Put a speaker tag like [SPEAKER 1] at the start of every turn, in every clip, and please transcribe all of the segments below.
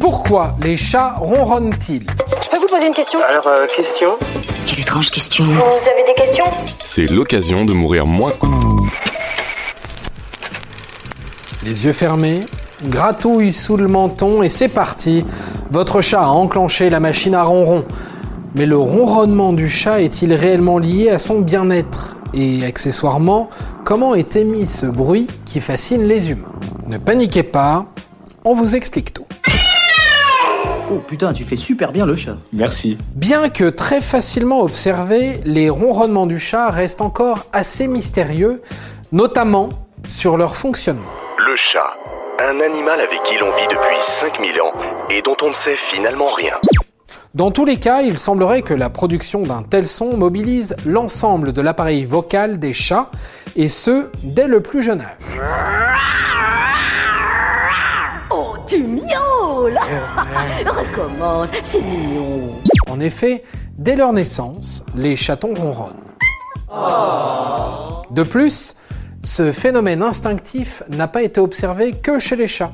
[SPEAKER 1] Pourquoi les chats ronronnent-ils
[SPEAKER 2] Je peux vous poser une question
[SPEAKER 3] Alors, euh, question
[SPEAKER 4] Quelle étrange question.
[SPEAKER 2] Vous avez des questions
[SPEAKER 5] C'est l'occasion de mourir moins.
[SPEAKER 1] Les yeux fermés, gratouille sous le menton et c'est parti. Votre chat a enclenché la machine à ronron. Mais le ronronnement du chat est-il réellement lié à son bien-être Et accessoirement, comment est émis ce bruit qui fascine les humains? Ne paniquez pas, on vous explique tout.
[SPEAKER 6] Oh putain, tu fais super bien le chat.
[SPEAKER 7] Merci.
[SPEAKER 1] Bien que très facilement observés, les ronronnements du chat restent encore assez mystérieux, notamment sur leur fonctionnement.
[SPEAKER 8] Le chat, un animal avec qui l'on vit depuis 5000 ans et dont on ne sait finalement rien.
[SPEAKER 1] Dans tous les cas, il semblerait que la production d'un tel son mobilise l'ensemble de l'appareil vocal des chats, et ce, dès le plus jeune âge.
[SPEAKER 4] Oh, tu miaules Recommence, c'est mignon.
[SPEAKER 1] En effet, dès leur naissance, les chatons ronronnent. De plus, ce phénomène instinctif n'a pas été observé que chez les chats.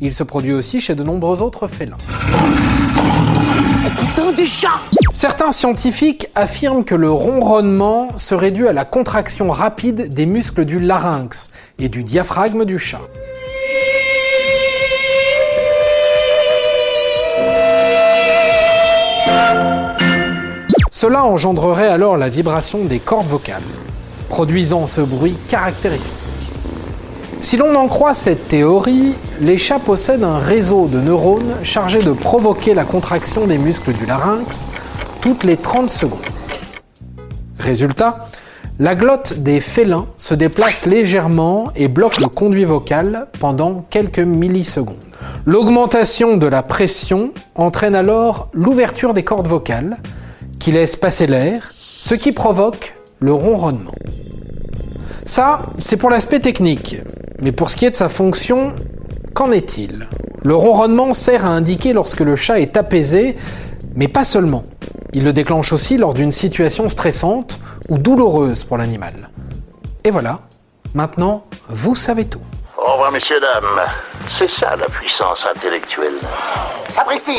[SPEAKER 1] Il se produit aussi chez de nombreux autres félins.
[SPEAKER 4] Putain du chat
[SPEAKER 1] Certains scientifiques affirment que le ronronnement serait dû à la contraction rapide des muscles du larynx et du diaphragme du chat. Cela engendrerait alors la vibration des cordes vocales, produisant ce bruit caractéristique. Si l'on en croit cette théorie, les chats possèdent un réseau de neurones chargé de provoquer la contraction des muscles du larynx toutes les 30 secondes. Résultat, la glotte des félins se déplace légèrement et bloque le conduit vocal pendant quelques millisecondes. L'augmentation de la pression entraîne alors l'ouverture des cordes vocales qui laisse passer l'air, ce qui provoque le ronronnement. Ça, c'est pour l'aspect technique. Mais pour ce qui est de sa fonction, qu'en est-il? Le ronronnement sert à indiquer lorsque le chat est apaisé, mais pas seulement. Il le déclenche aussi lors d'une situation stressante ou douloureuse pour l'animal. Et voilà, maintenant, vous savez tout.
[SPEAKER 9] Au revoir, messieurs, dames. C'est ça la puissance intellectuelle.
[SPEAKER 3] Sapristi